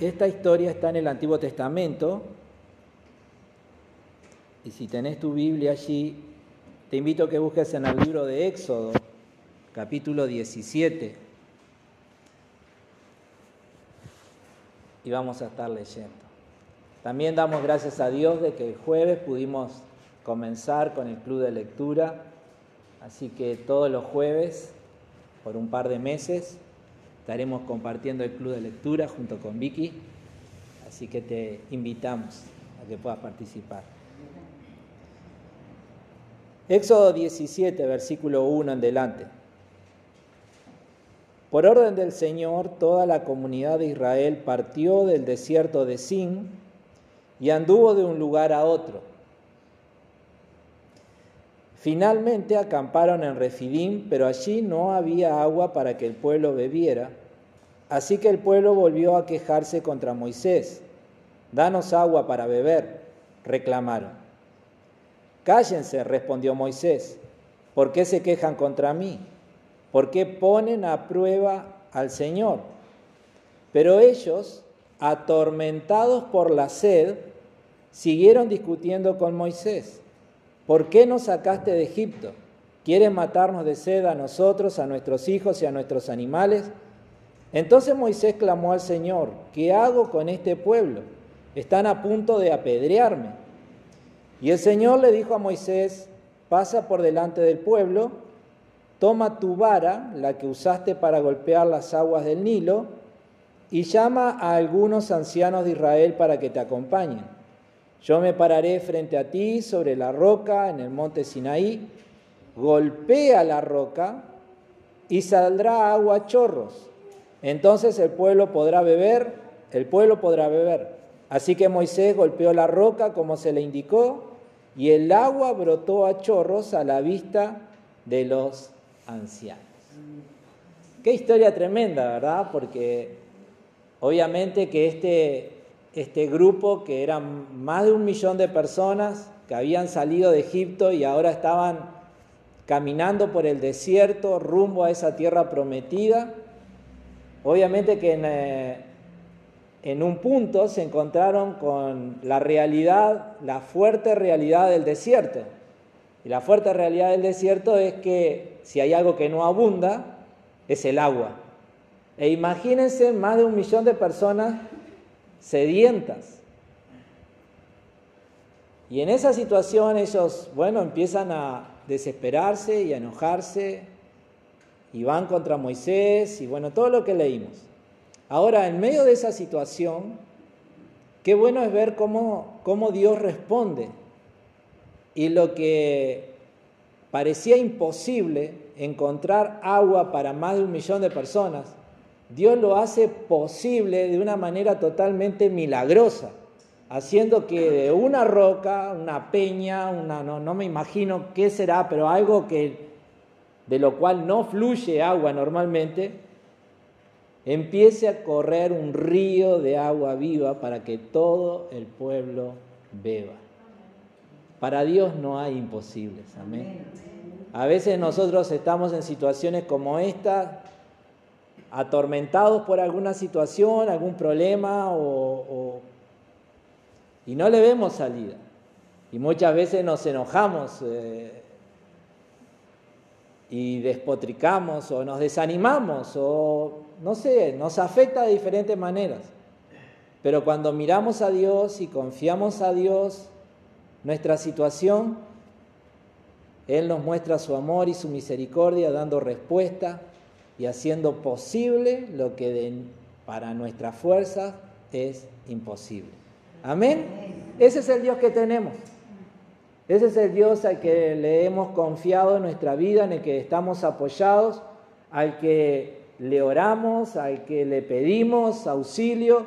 Esta historia está en el Antiguo Testamento y si tenés tu Biblia allí, te invito a que busques en el libro de Éxodo, capítulo 17. Y vamos a estar leyendo. También damos gracias a Dios de que el jueves pudimos comenzar con el club de lectura. Así que todos los jueves, por un par de meses, estaremos compartiendo el club de lectura junto con Vicky. Así que te invitamos a que puedas participar. Éxodo 17, versículo 1 en delante. Por orden del Señor, toda la comunidad de Israel partió del desierto de Sin y anduvo de un lugar a otro. Finalmente acamparon en Refidim, pero allí no había agua para que el pueblo bebiera. Así que el pueblo volvió a quejarse contra Moisés. Danos agua para beber, reclamaron. Cállense, respondió Moisés. ¿Por qué se quejan contra mí? ¿Por qué ponen a prueba al Señor? Pero ellos, atormentados por la sed, siguieron discutiendo con Moisés. ¿Por qué nos sacaste de Egipto? ¿Quieres matarnos de sed a nosotros, a nuestros hijos y a nuestros animales? Entonces Moisés clamó al Señor, ¿qué hago con este pueblo? Están a punto de apedrearme. Y el Señor le dijo a Moisés, pasa por delante del pueblo, toma tu vara, la que usaste para golpear las aguas del Nilo, y llama a algunos ancianos de Israel para que te acompañen. Yo me pararé frente a ti sobre la roca en el monte Sinaí, golpea la roca y saldrá agua a chorros. Entonces el pueblo podrá beber, el pueblo podrá beber. Así que Moisés golpeó la roca como se le indicó y el agua brotó a chorros a la vista de los ancianos. Qué historia tremenda, ¿verdad? Porque obviamente que este, este grupo, que eran más de un millón de personas que habían salido de Egipto y ahora estaban caminando por el desierto rumbo a esa tierra prometida, obviamente que en, eh, en un punto se encontraron con la realidad, la fuerte realidad del desierto. Y la fuerte realidad del desierto es que si hay algo que no abunda, es el agua. E imagínense más de un millón de personas sedientas. Y en esa situación ellos, bueno, empiezan a desesperarse y a enojarse y van contra Moisés y bueno, todo lo que leímos. Ahora, en medio de esa situación, qué bueno es ver cómo, cómo Dios responde. Y lo que parecía imposible, encontrar agua para más de un millón de personas, Dios lo hace posible de una manera totalmente milagrosa, haciendo que de una roca, una peña, una, no, no me imagino qué será, pero algo que, de lo cual no fluye agua normalmente, empiece a correr un río de agua viva para que todo el pueblo beba. Para Dios no hay imposibles, amén. A veces nosotros estamos en situaciones como esta, atormentados por alguna situación, algún problema, y no le vemos salida. Y muchas veces nos enojamos eh, y despotricamos o nos desanimamos o no sé, nos afecta de diferentes maneras. Pero cuando miramos a Dios y confiamos a Dios, nuestra situación, Él nos muestra su amor y su misericordia dando respuesta y haciendo posible lo que para nuestra fuerza es imposible. Amén. Ese es el Dios que tenemos. Ese es el Dios al que le hemos confiado en nuestra vida, en el que estamos apoyados, al que le oramos, al que le pedimos auxilio,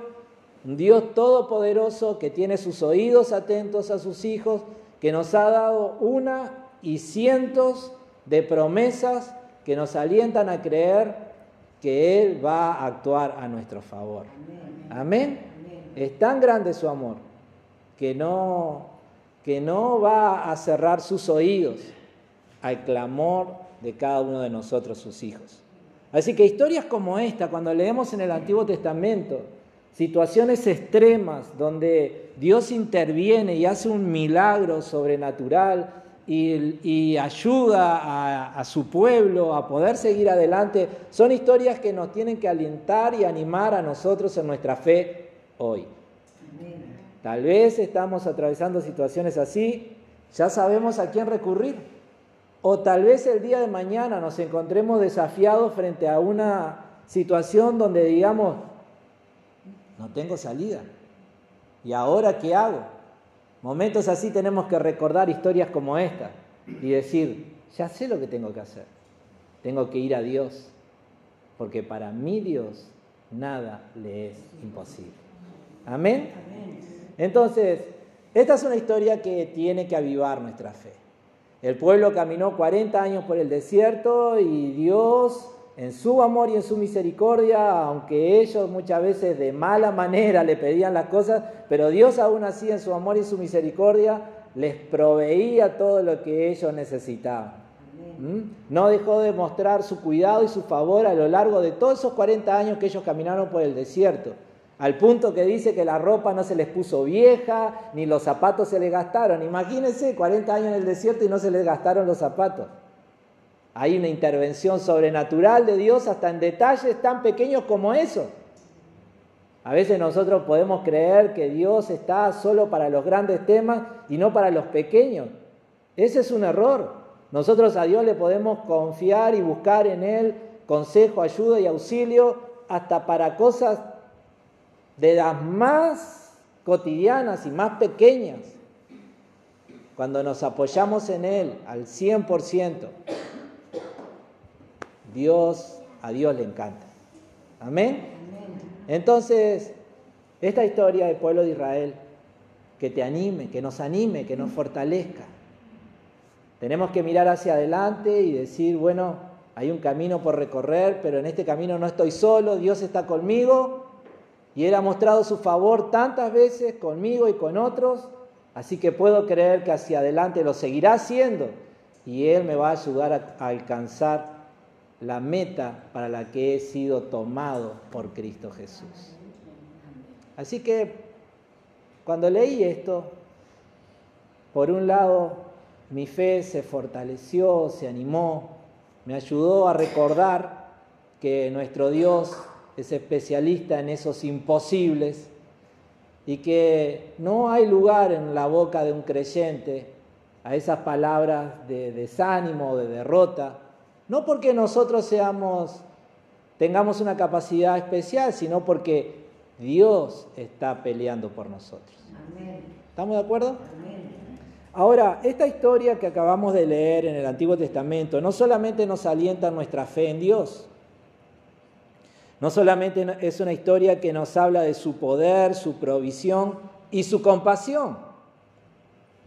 un Dios todopoderoso que tiene sus oídos atentos a sus hijos, que nos ha dado una y cientos de promesas que nos alientan a creer que Él va a actuar a nuestro favor. Amén. Es tan grande su amor que no, que no va a cerrar sus oídos al clamor de cada uno de nosotros, sus hijos. Así que historias como esta, cuando leemos en el Antiguo Testamento, situaciones extremas donde Dios interviene y hace un milagro sobrenatural y, ayuda a, su pueblo a poder seguir adelante, son historias que nos tienen que alentar y animar a nosotros en nuestra fe hoy. Tal vez estamos atravesando situaciones así, ya sabemos a quién recurrir. O tal vez el día de mañana nos encontremos desafiados frente a una situación donde digamos, no tengo salida. ¿Y ahora qué hago? Momentos así tenemos que recordar historias como esta y decir, ya sé lo que tengo que hacer. Tengo que ir a Dios, porque para mí Dios nada le es imposible. Amén. Entonces, esta es una historia que tiene que avivar nuestra fe. El pueblo caminó 40 años por el desierto y Dios en su amor y en su misericordia, aunque ellos muchas veces de mala manera le pedían las cosas, pero Dios aún así en su amor y su misericordia les proveía todo lo que ellos necesitaban. ¿Mm? No dejó de mostrar su cuidado y su favor a lo largo de todos esos 40 años que ellos caminaron por el desierto, al punto que dice que la ropa no se les puso vieja, ni los zapatos se les gastaron. Imagínense 40 años en el desierto y no se les gastaron los zapatos. Hay una intervención sobrenatural de Dios hasta en detalles tan pequeños como eso. A veces nosotros podemos creer que Dios está solo para los grandes temas y no para los pequeños. Ese es un error. Nosotros a Dios le podemos confiar y buscar en Él consejo, ayuda y auxilio hasta para cosas de las más cotidianas y más pequeñas. Cuando nos apoyamos en Él al 100%, Dios, a Dios le encanta. Amén. Entonces, esta historia del pueblo de Israel, que te anime, que nos anime, que nos fortalezca. Tenemos que mirar hacia adelante y decir, bueno, hay un camino por recorrer, pero en este camino no estoy solo, Dios está conmigo y Él ha mostrado su favor tantas veces conmigo y con otros, así que puedo creer que hacia adelante lo seguirá haciendo y Él me va a ayudar a alcanzar la meta para la que he sido tomado por Cristo Jesús. Así que cuando leí esto, por un lado mi fe se fortaleció, se animó, me ayudó a recordar que nuestro Dios es especialista en esos imposibles y que no hay lugar en la boca de un creyente a esas palabras de desánimo o de derrota, no porque nosotros seamos, tengamos una capacidad especial, sino porque Dios está peleando por nosotros. ¿Estamos de acuerdo? Ahora, esta historia que acabamos de leer en el Antiguo Testamento no solamente nos alienta nuestra fe en Dios, no solamente es una historia que nos habla de su poder, su provisión y su compasión,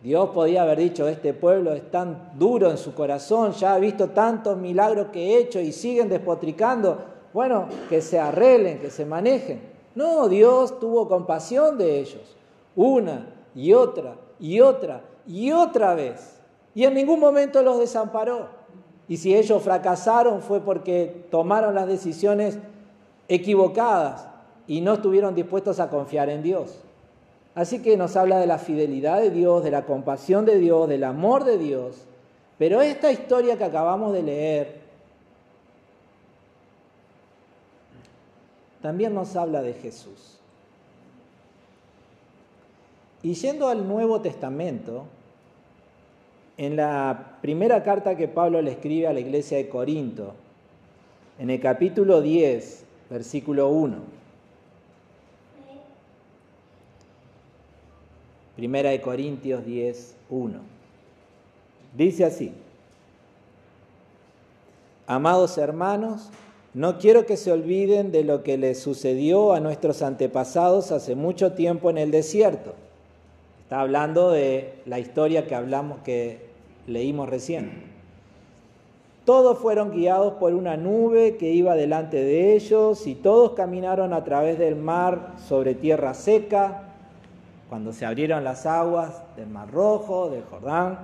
Dios podía haber dicho, este pueblo es tan duro en su corazón, ya ha visto tantos milagros que he hecho y siguen despotricando. Bueno, que se arreglen, que se manejen. No, Dios tuvo compasión de ellos, una y otra y otra y otra vez. Y en ningún momento los desamparó. Y si ellos fracasaron fue porque tomaron las decisiones equivocadas y no estuvieron dispuestos a confiar en Dios. Así que nos habla de la fidelidad de Dios, de la compasión de Dios, del amor de Dios. Pero esta historia que acabamos de leer también nos habla de Jesús. Y yendo al Nuevo Testamento, en la primera carta que Pablo le escribe a la iglesia de Corinto, en el capítulo 10, versículo 1. Primera de Corintios 10, 1. Dice así, amados hermanos, no quiero que se olviden de lo que les sucedió a nuestros antepasados hace mucho tiempo en el desierto. Está hablando de la historia que hablamos, que leímos recién. Todos fueron guiados por una nube que iba delante de ellos y todos caminaron a través del mar sobre tierra seca cuando se abrieron las aguas del Mar Rojo, del Jordán.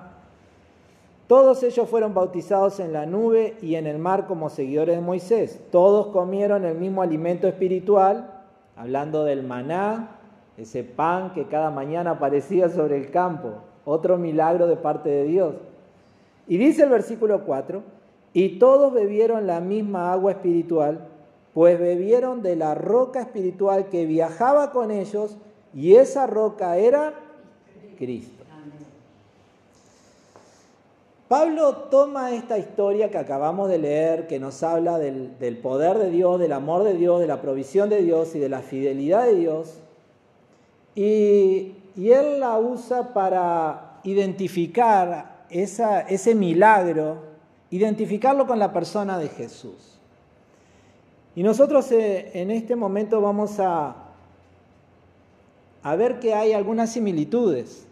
Todos ellos fueron bautizados en la nube y en el mar como seguidores de Moisés. Todos comieron el mismo alimento espiritual hablando del maná, ese pan que cada mañana aparecía sobre el campo, otro milagro de parte de Dios. Y dice el versículo 4, y todos bebieron la misma agua espiritual, pues bebieron de la roca espiritual que viajaba con ellos, y esa roca era Cristo. Pablo toma esta historia que acabamos de leer, que nos habla del, poder de Dios, del amor de Dios, de la provisión de Dios y de la fidelidad de Dios, y, él la usa para identificar ese milagro, identificarlo con la persona de Jesús. Y nosotros eh, en este momento vamos a, a ver que hay algunas similitudes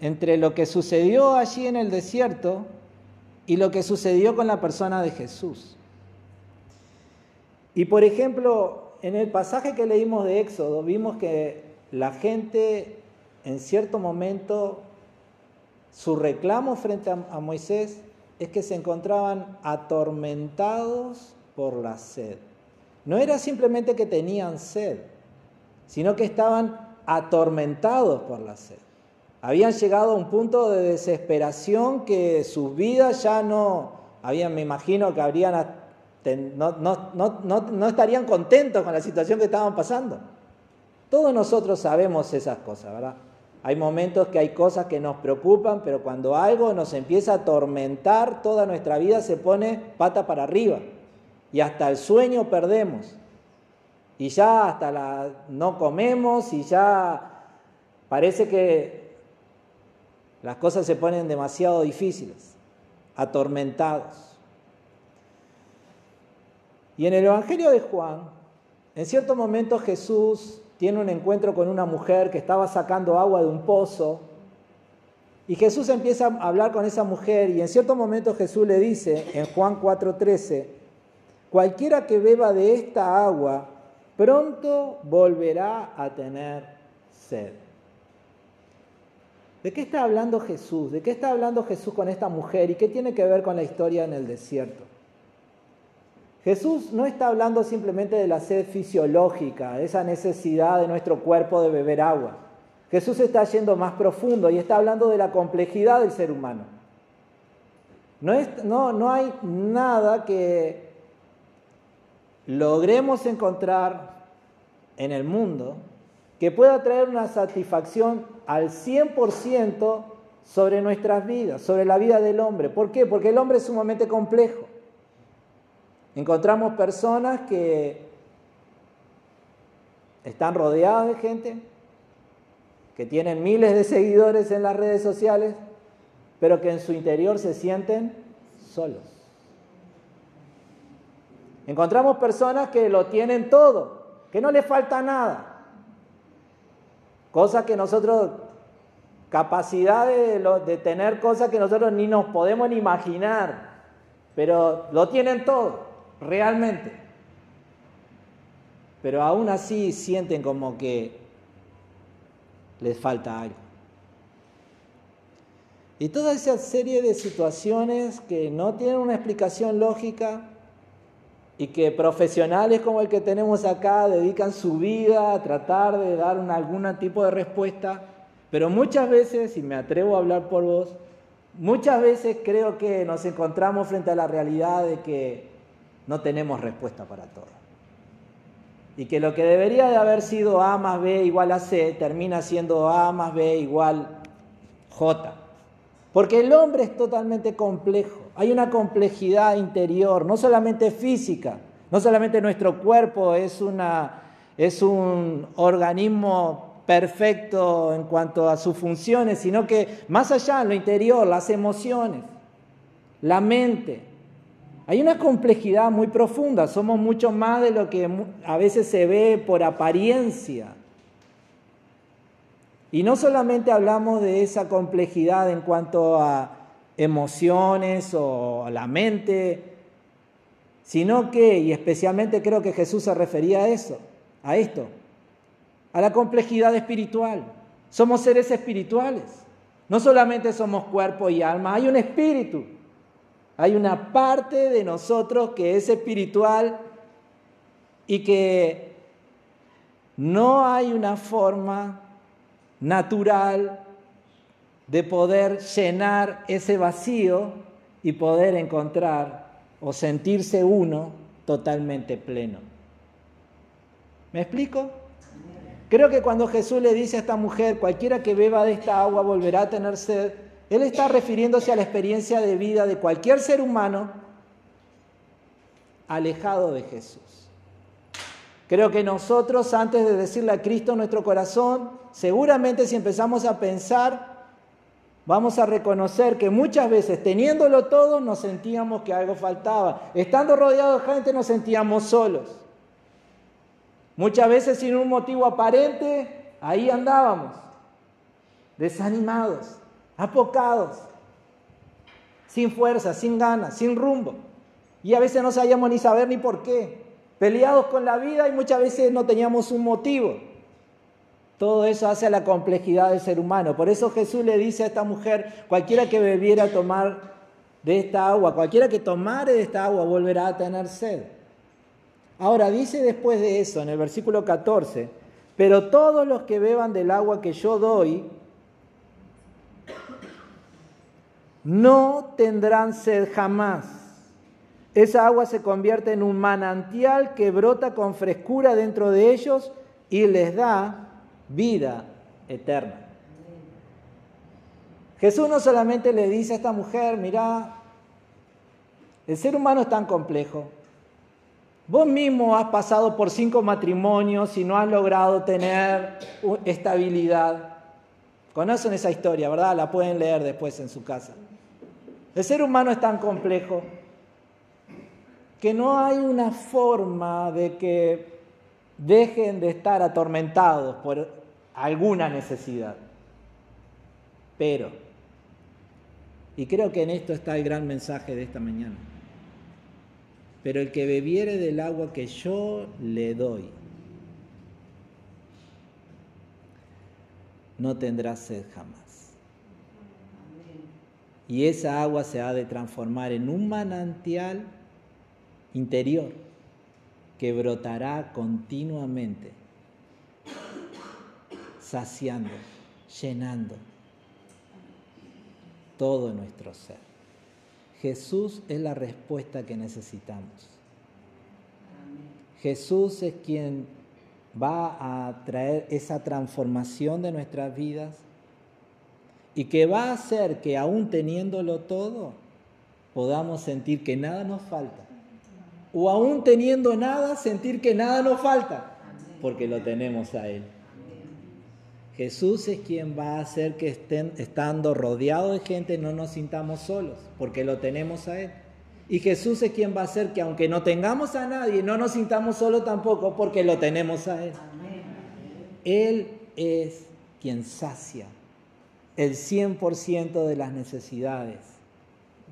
entre lo que sucedió allí en el desierto y lo que sucedió con la persona de Jesús. Y por ejemplo, en el pasaje que leímos de Éxodo, vimos que la gente en cierto momento, su reclamo frente a, Moisés es que se encontraban atormentados por la sed. No era simplemente que tenían sed, sino que estaban atormentados por la sed. Habían llegado a un punto de desesperación que sus vidas ya no, habían, me imagino que habrían, no, no, estarían contentos con la situación que estaban pasando. Todos nosotros sabemos esas cosas, ¿verdad? Hay momentos que hay cosas que nos preocupan, pero cuando algo nos empieza a atormentar, toda nuestra vida se pone pata para arriba. Y hasta el sueño perdemos. Y ya hasta la no comemos y ya parece que las cosas se ponen demasiado difíciles, atormentados. Y en el Evangelio de Juan, en cierto momento Jesús tiene un encuentro con una mujer que estaba sacando agua de un pozo. Y Jesús empieza a hablar con esa mujer y en cierto momento Jesús le dice en Juan 4:13, cualquiera que beba de esta agua pronto volverá a tener sed. ¿De qué está hablando Jesús? ¿De qué está hablando Jesús con esta mujer? ¿Y qué tiene que ver con la historia en el desierto? Jesús no está hablando simplemente de la sed fisiológica, esa necesidad de nuestro cuerpo de beber agua. Jesús está yendo más profundo y está hablando de la complejidad del ser humano. No, no, no hay nada que logremos encontrar en el mundo que pueda traer una satisfacción al 100% sobre nuestras vidas, sobre la vida del hombre. ¿Por qué? Porque el hombre es sumamente complejo. Encontramos personas que están rodeadas de gente, que tienen miles de seguidores en las redes sociales, pero que en su interior se sienten solos. Encontramos personas que lo tienen todo, que no les falta nada, Cosas que nosotros, capacidad de, tener cosas que nosotros ni nos podemos ni imaginar, pero lo tienen todo, realmente. Pero aún así sienten como que les falta algo. Y toda esa serie de situaciones que no tienen una explicación lógica, y que profesionales como el que tenemos acá dedican su vida a tratar de dar algún tipo de respuesta, pero muchas veces, y me atrevo a hablar por vos, muchas veces creo que nos encontramos frente a la realidad de que no tenemos respuesta para todo. Y que lo que debería de haber sido A más B igual a C termina siendo A más B igual J. Porque el hombre es totalmente complejo. Hay una complejidad interior, no solamente física, no solamente nuestro cuerpo es, es un organismo perfecto en cuanto a sus funciones, sino que más allá, en lo interior, las emociones, la mente. Hay una complejidad muy profunda, somos mucho más de lo que a veces se ve por apariencia. Y no solamente hablamos de esa complejidad en cuanto a emociones o la mente, sino que, y especialmente creo que Jesús se refería a eso, a esto, a la complejidad espiritual. Somos seres espirituales, no solamente somos cuerpo y alma, hay un espíritu, hay una parte de nosotros que es espiritual y que No hay una forma natural de poder llenar ese vacío y poder encontrar o sentirse uno totalmente pleno. ¿Me explico? Creo que cuando Jesús le dice a esta mujer, cualquiera que beba de esta agua volverá a tener sed, Él está refiriéndose a la experiencia de vida de cualquier ser humano alejado de Jesús. Creo que nosotros, antes de decirle a Cristo nuestro corazón, seguramente si empezamos a pensar, vamos a reconocer que muchas veces teniéndolo todo nos sentíamos que algo faltaba. Estando rodeados de gente nos sentíamos solos. Muchas veces sin un motivo aparente, ahí andábamos, desanimados, apocados, sin fuerza, sin ganas, sin rumbo. Y a veces no sabíamos ni saber ni por qué. Peleados con la vida y muchas veces no teníamos un motivo. Todo eso hace a la complejidad del ser humano. Por eso Jesús le dice a esta mujer, cualquiera que bebiera tomar de esta agua, cualquiera que tomare de esta agua volverá a tener sed. Ahora dice después de eso, en el versículo 14, pero todos los que beban del agua que yo doy, no tendrán sed jamás. Esa agua se convierte en un manantial que brota con frescura dentro de ellos y les da vida eterna. Jesús no solamente le dice a esta mujer, mira, el ser humano es tan complejo, Vos mismo has pasado por cinco matrimonios y no has logrado tener estabilidad. Conocen esa historia, ¿verdad? La pueden leer después en su casa. El ser humano es tan complejo que no hay una forma de que dejen de estar atormentados por alguna necesidad. Pero, y creo que en esto está el gran mensaje de esta mañana, pero el que bebiere del agua que yo le doy, no tendrá sed jamás. Y esa agua se ha de transformar en un manantial interior que brotará continuamente, saciando, llenando todo nuestro ser. Jesús es la respuesta que necesitamos. Jesús es quien va a traer esa transformación de nuestras vidas y que va a hacer que aún teniéndolo todo, podamos sentir que nada nos falta. O aún teniendo nada, sentir que nada nos falta, porque lo tenemos a Él. Jesús es quien va a hacer que estén, estando rodeados de gente no nos sintamos solos, porque lo tenemos a Él. Y Jesús es quien va a hacer que aunque no tengamos a nadie, no nos sintamos solos tampoco, porque lo tenemos a Él. Él es quien sacia el 100% de las necesidades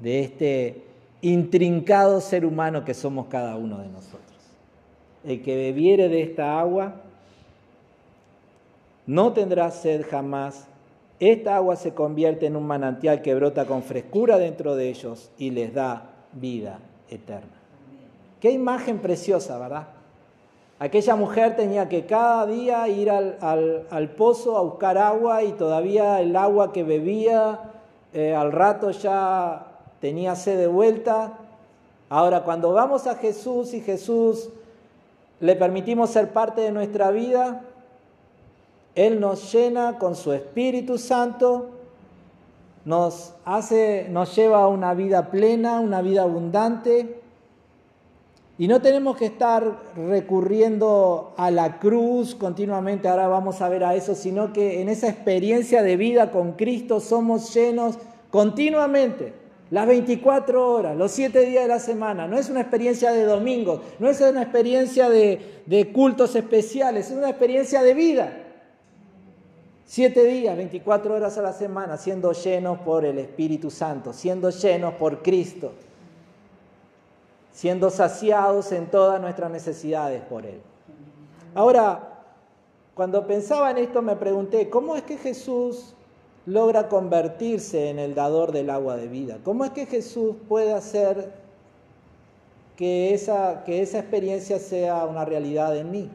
de este intrincado ser humano que somos cada uno de nosotros. El que bebiere de esta agua no tendrá sed jamás. Esta agua se convierte en un manantial que brota con frescura dentro de ellos y les da vida eterna. Qué imagen preciosa, ¿verdad? Aquella mujer tenía que cada día ir al, pozo a buscar agua y todavía el agua que bebía eh, al rato ya tenía sed de vuelta. Ahora, cuando vamos a Jesús y Jesús le permitimos ser parte de nuestra vida, él nos llena con su Espíritu Santo, nos hace, nos lleva a una vida plena, una vida abundante. Y no tenemos que estar recurriendo a la cruz continuamente, ahora vamos a ver a eso, sino que en esa experiencia de vida con Cristo somos llenos continuamente, las 24 horas, los 7 días de la semana. No es una experiencia de domingo, no es una experiencia de, de cultos especiales, es una experiencia de vida. Siete días, 24 horas a la semana, siendo llenos por el Espíritu Santo, siendo llenos por Cristo, siendo saciados en todas nuestras necesidades por Él. Ahora, cuando pensaba en esto me pregunté, ¿cómo es que Jesús logra convertirse en el dador del agua de vida? ¿Cómo es que Jesús puede hacer que esa, que esa experiencia sea una realidad en mí?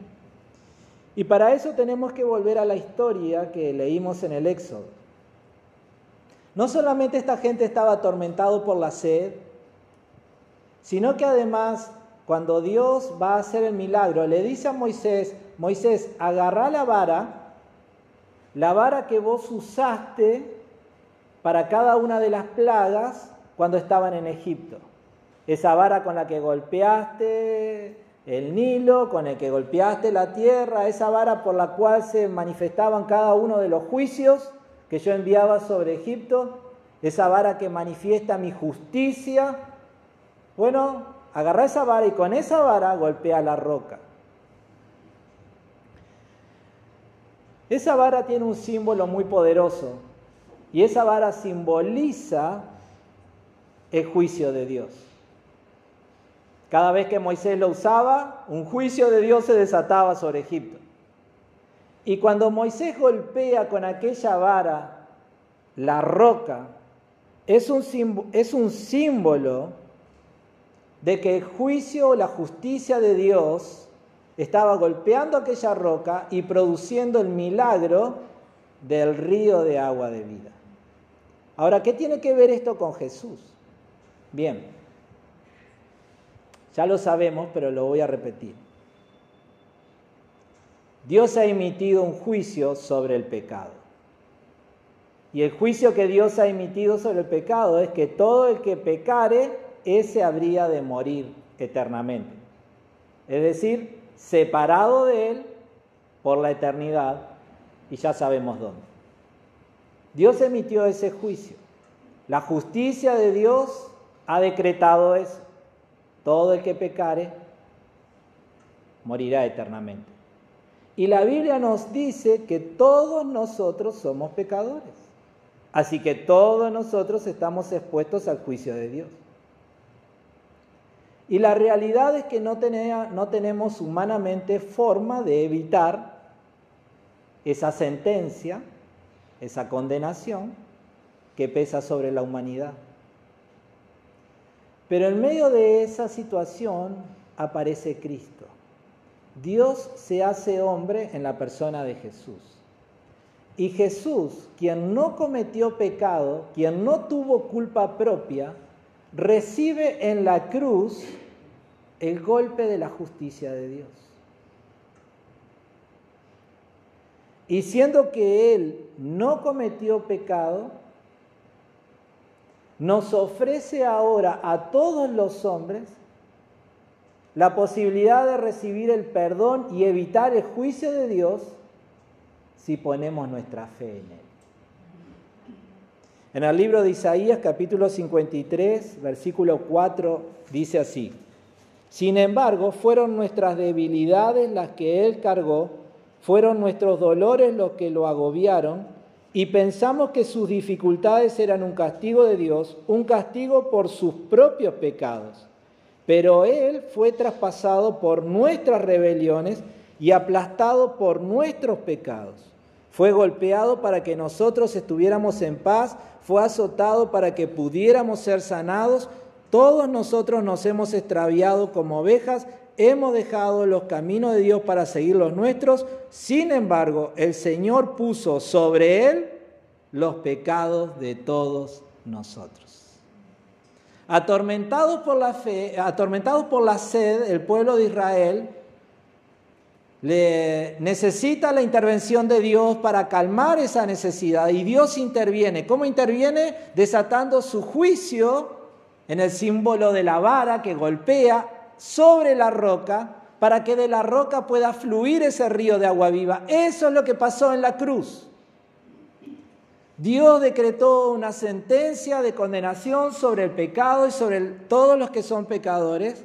Y para eso tenemos que volver a la historia que leímos en el Éxodo. No solamente esta gente estaba atormentado por la sed, sino que además cuando Dios va a hacer el milagro, le dice a Moisés, Moisés, agarrá la vara, la vara que vos usaste para cada una de las plagas cuando estaban en Egipto. Esa vara con la que golpeaste el Nilo, con el que golpeaste la tierra, esa vara por la cual se manifestaban cada uno de los juicios que yo enviaba sobre Egipto, esa vara que manifiesta mi justicia. Bueno, agarra esa vara y con esa vara golpea la roca. Esa vara tiene un símbolo muy poderoso y esa vara simboliza el juicio de Dios. Cada vez que Moisés lo usaba, un juicio de Dios se desataba sobre Egipto. Y cuando Moisés golpea con aquella vara la roca, es un, es un símbolo de que el juicio o la justicia de Dios estaba golpeando aquella roca y produciendo el milagro del río de agua de vida. Ahora, ¿qué tiene que ver esto con Jesús? Bien, ya lo sabemos, pero lo voy a repetir. Dios ha emitido un juicio sobre el pecado. Y el juicio que Dios ha emitido sobre el pecado es que todo el que pecare ese habría de morir eternamente. Es decir, separado de Él por la eternidad y ya sabemos dónde. Dios emitió ese juicio. La justicia de Dios ha decretado eso. Todo el que pecare morirá eternamente. Y la Biblia nos dice que todos nosotros somos pecadores. Así que todos nosotros estamos expuestos al juicio de Dios. Y la realidad es que no, no tenemos humanamente forma de evitar esa sentencia, esa condenación que pesa sobre la humanidad. Pero en medio de esa situación aparece Cristo. Dios se hace hombre en la persona de Jesús. Y Jesús, quien no cometió pecado, quien no tuvo culpa propia, recibe en la cruz el golpe de la justicia de Dios. Y siendo que Él no cometió pecado, nos ofrece ahora a todos los hombres la posibilidad de recibir el perdón y evitar el juicio de Dios si ponemos nuestra fe en Él. En el libro de Isaías capítulo 53, versículo 4, dice así, sin embargo, fueron nuestras debilidades las que Él cargó, fueron nuestros dolores los que lo agobiaron, y pensamos que sus dificultades eran un castigo de Dios, un castigo por sus propios pecados. Pero Él fue traspasado por nuestras rebeliones y aplastado por nuestros pecados. Fue golpeado para que nosotros estuviéramos en paz, fue azotado para que pudiéramos ser sanados. Todos nosotros nos hemos extraviado como ovejas, hemos dejado los caminos de Dios para seguir los nuestros. Sin embargo, el Señor puso sobre él los pecados de todos nosotros. Atormentados por la fe, atormentados por la sed, el pueblo de Israel le necesita la intervención de Dios para calmar esa necesidad y Dios interviene. ¿Cómo interviene? Desatando su juicio en el símbolo de la vara que golpea sobre la roca para que de la roca pueda fluir ese río de agua viva. Eso es lo que pasó en la cruz. Dios decretó una sentencia de condenación sobre el pecado y sobre todos los que son pecadores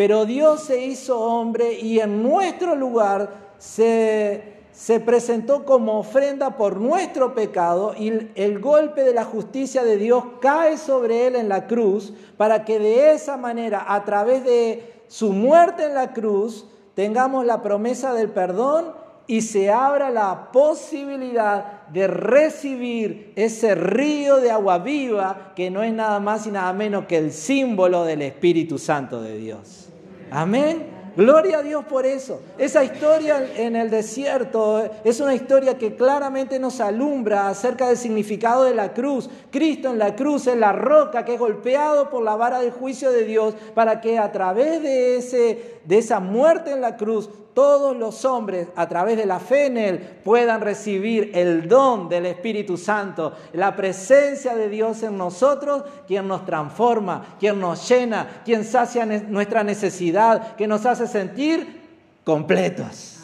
pero Dios se hizo hombre y en nuestro lugar se, presentó como ofrenda por nuestro pecado y el golpe de la justicia de Dios cae sobre él en la cruz para que de esa manera, a través de su muerte en la cruz, tengamos la promesa del perdón y se abra la posibilidad de recibir ese río de agua viva que no es nada más y nada menos que el símbolo del Espíritu Santo de Dios. Amén. Gloria a Dios por eso. Esa historia en el desierto es una historia que claramente nos alumbra acerca del significado de la cruz. Cristo en la cruz es la roca que es golpeado por la vara del juicio de Dios para que a través de, ese, de esa muerte en la cruz todos los hombres a través de la fe en Él puedan recibir el don del Espíritu Santo, la presencia de Dios en nosotros, quien nos transforma, quien nos llena, quien sacia nuestra necesidad, que nos hace sentir completos.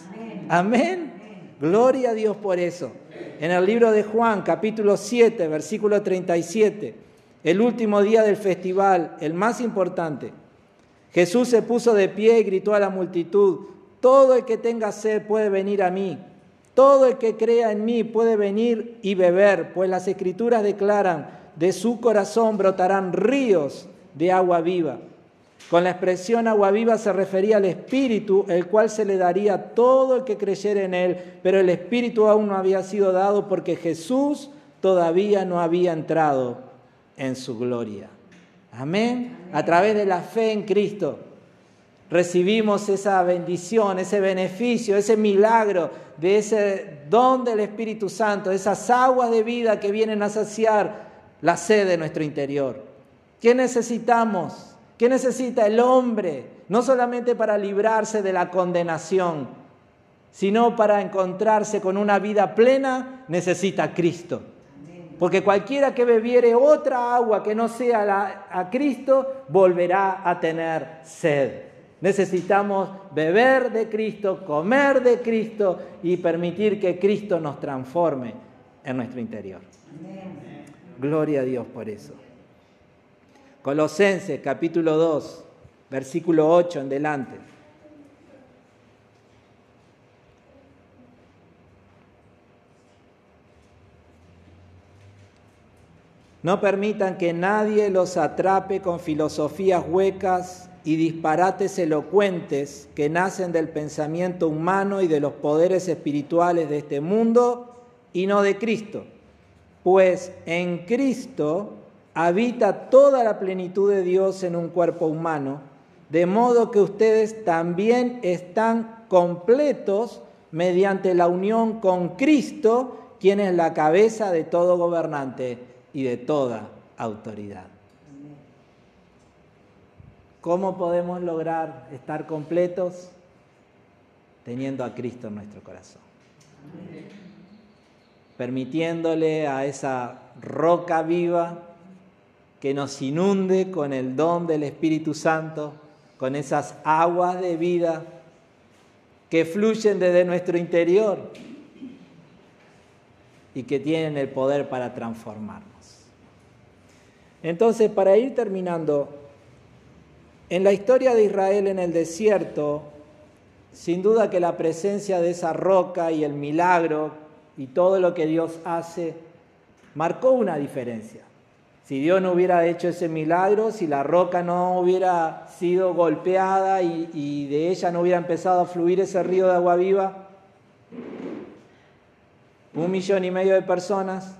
Amén. Gloria a Dios por eso. En el libro de Juan, capítulo 7, versículo 37, el último día del festival, el más importante, Jesús se puso de pie y gritó a la multitud, todo el que tenga sed puede venir a mí. Todo el que crea en mí puede venir y beber, pues las escrituras declaran, de su corazón brotarán ríos de agua viva. Con la expresión agua viva se refería al Espíritu, el cual se le daría a todo el que creyera en él, pero el Espíritu aún no había sido dado porque Jesús todavía no había entrado en su gloria. Amén. A través de la fe en Cristo recibimos esa bendición, ese beneficio, ese milagro de ese don del Espíritu Santo, esas aguas de vida que vienen a saciar la sed de nuestro interior. ¿Qué necesitamos? ¿Qué necesita el hombre? No solamente para librarse de la condenación, sino para encontrarse con una vida plena, necesita Cristo. Porque cualquiera que bebiere otra agua que no sea la, a Cristo, volverá a tener sed. Necesitamos beber de Cristo, comer de Cristo y permitir que Cristo nos transforme en nuestro interior. Gloria a Dios por eso. Colosenses capítulo 2, versículo 8 en delante. No permitan que nadie los atrape con filosofías huecas y disparates elocuentes que nacen del pensamiento humano y de los poderes espirituales de este mundo y no de Cristo. Pues en Cristo habita toda la plenitud de Dios en un cuerpo humano, de modo que ustedes también están completos mediante la unión con Cristo, quien es la cabeza de todo gobernante y de toda autoridad. ¿Cómo podemos lograr estar completos? Teniendo a Cristo en nuestro corazón. Permitiéndole a esa roca viva que nos inunde con el don del Espíritu Santo, con esas aguas de vida que fluyen desde nuestro interior y que tienen el poder para transformarnos. Entonces, para ir terminando, en la historia de Israel en el desierto, sin duda que la presencia de esa roca y el milagro y todo lo que Dios hace marcó una diferencia. Si Dios no hubiera hecho ese milagro, si la roca no hubiera sido golpeada y, de ella no hubiera empezado a fluir ese río de agua viva, un millón y medio de personas,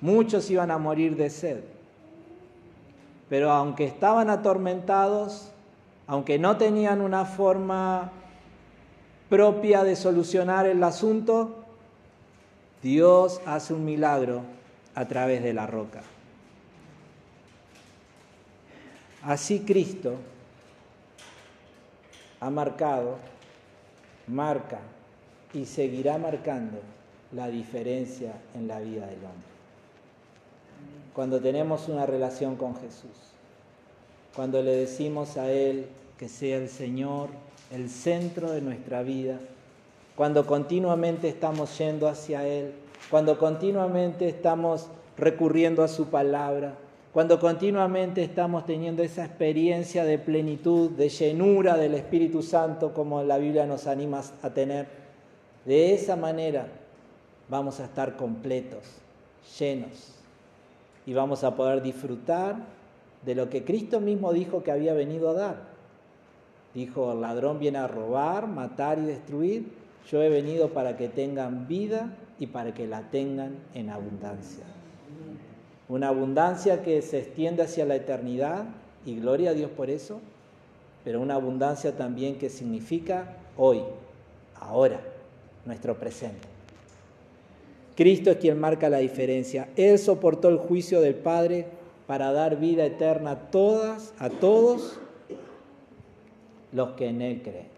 muchos iban a morir de sed. Pero aunque estaban atormentados, aunque no tenían una forma propia de solucionar el asunto, Dios hace un milagro a través de la roca. Así Cristo ha marcado, marca y seguirá marcando la diferencia en la vida del hombre cuando tenemos una relación con Jesús, cuando le decimos a Él que sea el Señor el centro de nuestra vida, cuando continuamente estamos yendo hacia Él, cuando continuamente estamos recurriendo a su palabra, cuando continuamente estamos teniendo esa experiencia de plenitud, de llenura del Espíritu Santo como la Biblia nos anima a tener, de esa manera vamos a estar completos, llenos y vamos a poder disfrutar de lo que Cristo mismo dijo que había venido a dar. Dijo, el ladrón viene a robar, matar y destruir. Yo he venido para que tengan vida y para que la tengan en abundancia. Una abundancia que se extiende hacia la eternidad y gloria a Dios por eso. pero una abundancia también que significa hoy, ahora, nuestro presente. Cristo es quien marca la diferencia. Él soportó el juicio del Padre para dar vida eterna a todas, a todos los que en Él creen.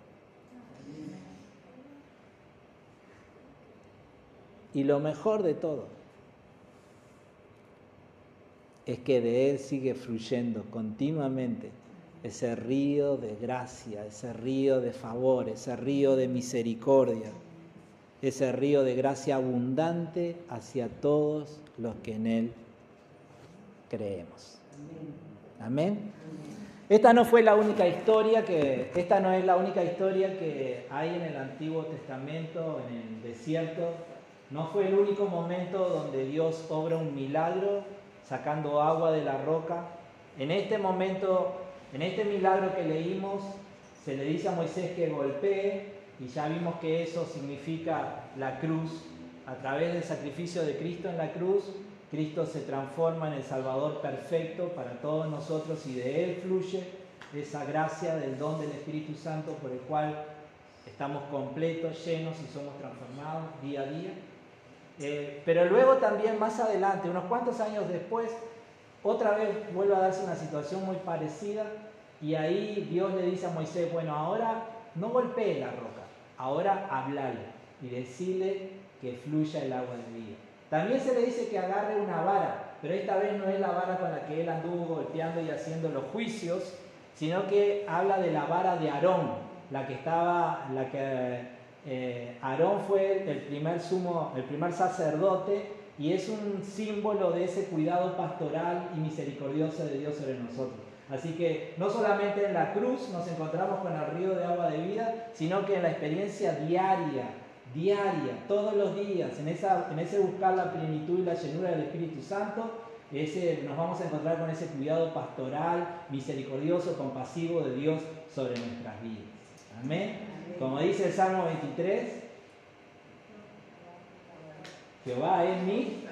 Y lo mejor de todo es que de Él sigue fluyendo continuamente ese río de gracia, ese río de favor, ese río de misericordia, ese río de gracia abundante hacia todos los que en Él creemos. Amén. Esta no fue la única historia que, esta no es la única historia que hay en el Antiguo Testamento, en el desierto. No fue el único momento donde Dios obra un milagro sacando agua de la roca. En este momento, en este milagro que leímos, se le dice a Moisés que golpee y ya vimos que eso significa la cruz. A través del sacrificio de Cristo en la cruz, Cristo se transforma en el Salvador perfecto para todos nosotros y de Él fluye esa gracia del don del Espíritu Santo por el cual estamos completos, llenos y somos transformados día a día. Eh, pero luego también más adelante, unos cuantos años después, otra vez vuelve a darse una situación muy parecida y ahí Dios le dice a Moisés, bueno, ahora no golpee la roca, ahora hablale y decirle que fluya el agua de vida. También se le dice que agarre una vara, pero esta vez no es la vara con la que él anduvo golpeando y haciendo los juicios, sino que habla de la vara de Aarón, la que estaba, la que eh, Aarón fue el primer sumo, el primer sacerdote y es un símbolo de ese cuidado pastoral y misericordioso de Dios sobre nosotros. Así que no solamente en la cruz nos encontramos con el río de agua de vida, sino que en la experiencia diaria diaria, todos los días, en, esa, en ese buscar la plenitud y la llenura del Espíritu Santo, ese, nos vamos a encontrar con ese cuidado pastoral, misericordioso, compasivo de Dios sobre nuestras vidas. Amén. Como dice el Salmo 23, Jehová es mi.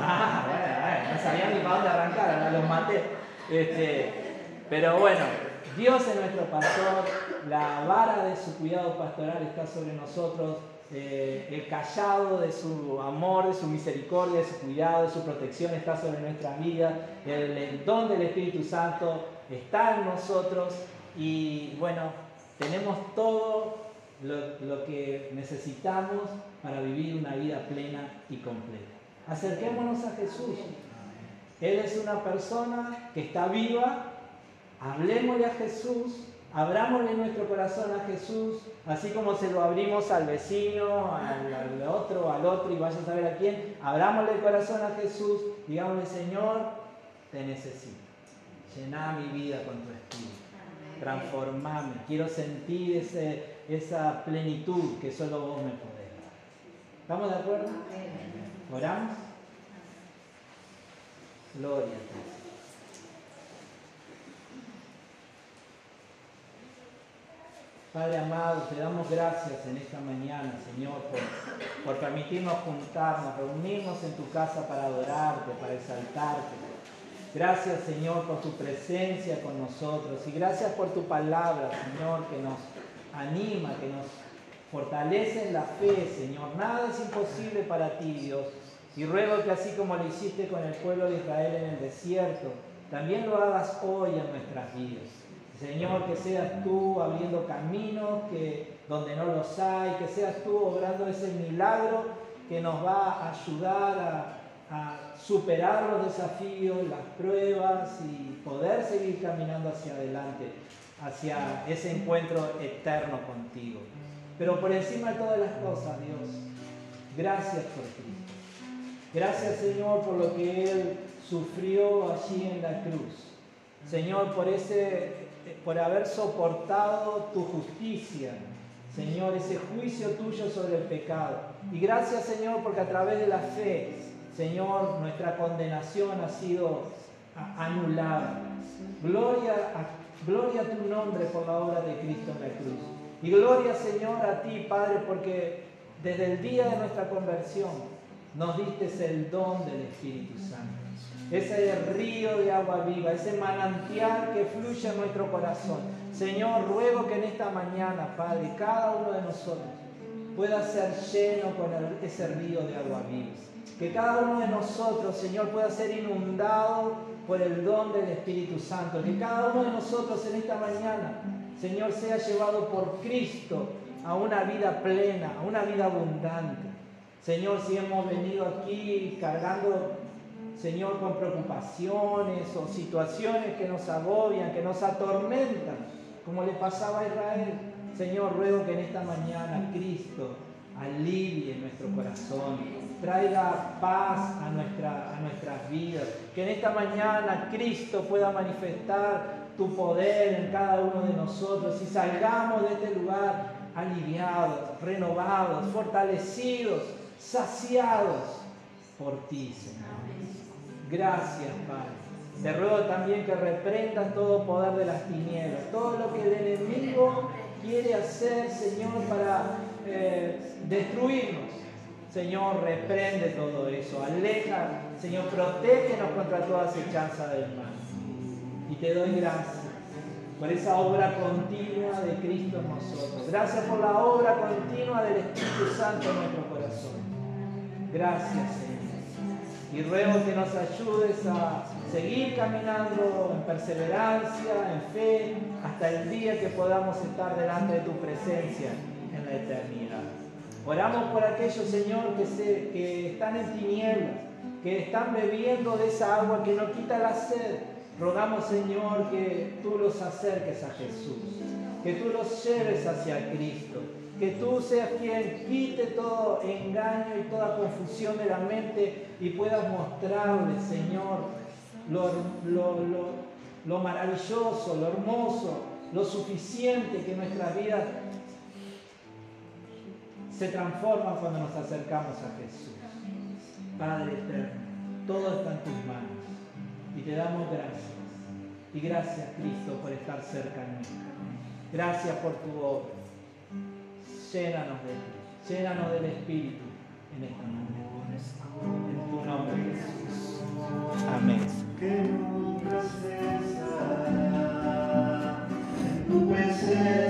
Ah, bueno, no sabía ni para dónde arrancar, ahora los maté. Este, pero bueno, Dios es nuestro pastor, la vara de su cuidado pastoral está sobre nosotros eh, el callado de su amor, de su misericordia, de su cuidado, de su protección está sobre nuestra vida, el, don del Espíritu Santo está en nosotros y bueno, tenemos todo lo, que necesitamos para vivir una vida plena y completa. Acerquémonos a Jesús. Él es una persona que está viva. Hablemosle a Jesús, Abrámosle nuestro corazón a Jesús, así como se lo abrimos al vecino, al, otro, al otro, y vaya a saber a quién. Abrámosle el corazón a Jesús, digámosle, Señor, te necesito. Llená mi vida con tu espíritu. Transformame. Quiero sentir ese, esa plenitud que solo vos me podés dar. ¿Estamos de acuerdo? ¿Oramos? Gloria a Dios. Padre amado, te damos gracias en esta mañana, Señor, por, permitirnos juntarnos, reunirnos en tu casa para adorarte, para exaltarte. Gracias, Señor, por tu presencia con nosotros y gracias por tu palabra, Señor, que nos anima, que nos fortalece en la fe, Señor. Nada es imposible para ti, Dios. Y ruego que así como lo hiciste con el pueblo de Israel en el desierto, también lo hagas hoy en nuestras vidas. Señor, que seas tú abriendo caminos que, donde no los hay, que seas tú obrando ese milagro que nos va a ayudar a, superar los desafíos, las pruebas y poder seguir caminando hacia adelante, hacia ese encuentro eterno contigo. Pero por encima de todas las cosas, Dios, gracias por Cristo. Gracias, Señor, por lo que Él sufrió allí en la cruz. Señor, por ese por haber soportado tu justicia, Señor, ese juicio tuyo sobre el pecado. Y gracias, Señor, porque a través de la fe, Señor, nuestra condenación ha sido anulada. Gloria a, gloria a tu nombre por la obra de Cristo en la cruz. Y gloria, Señor, a ti, Padre, porque desde el día de nuestra conversión nos diste el don del Espíritu Santo. Ese río de agua viva, ese manantial que fluye en nuestro corazón. Señor, ruego que en esta mañana, Padre, cada uno de nosotros pueda ser lleno con ese río de agua viva. Que cada uno de nosotros, Señor, pueda ser inundado por el don del Espíritu Santo. Que cada uno de nosotros en esta mañana, Señor, sea llevado por Cristo a una vida plena, a una vida abundante. Señor, si hemos venido aquí cargando, Señor, con preocupaciones o situaciones que nos agobian, que nos atormentan, como le pasaba a Israel, Señor, ruego que en esta mañana Cristo alivie nuestro corazón, traiga paz a, nuestra, a nuestras vidas, que en esta mañana Cristo pueda manifestar tu poder en cada uno de nosotros y salgamos de este lugar aliviados, renovados, fortalecidos, saciados por ti, Señor. Gracias, Padre. Te ruego también que reprendas todo poder de las tinieblas, todo lo que el enemigo quiere hacer, Señor, para eh, destruirnos. Señor, reprende todo eso, aleja, Señor, protégenos contra toda acechanza del mal. Y te doy gracias por esa obra continua de Cristo en nosotros. Gracias por la obra continua del Espíritu Santo en nuestro corazón. Gracias, Señor. Y ruego que nos ayudes a seguir caminando en perseverancia, en fe, hasta el día que podamos estar delante de tu presencia en la eternidad. Oramos por aquellos, Señor, que, se, que están en tinieblas, que están bebiendo de esa agua que no quita la sed. Rogamos, Señor, que tú los acerques a Jesús, que tú los lleves hacia Cristo, que tú seas quien quite todo engaño y toda confusión de la mente y puedas mostrarle, Señor, lo, lo, maravilloso, lo hermoso, lo suficiente que nuestra vida se transforma cuando nos acercamos a Jesús. Padre eterno, todo está en tus manos y te damos gracias. Y gracias Cristo por estar cerca de nosotros. Gracias por tu obra llénanos de ti, llénanos del Espíritu en esta noche. En tu nombre, Jesús. Amén. Que tu presencia, tu presencia.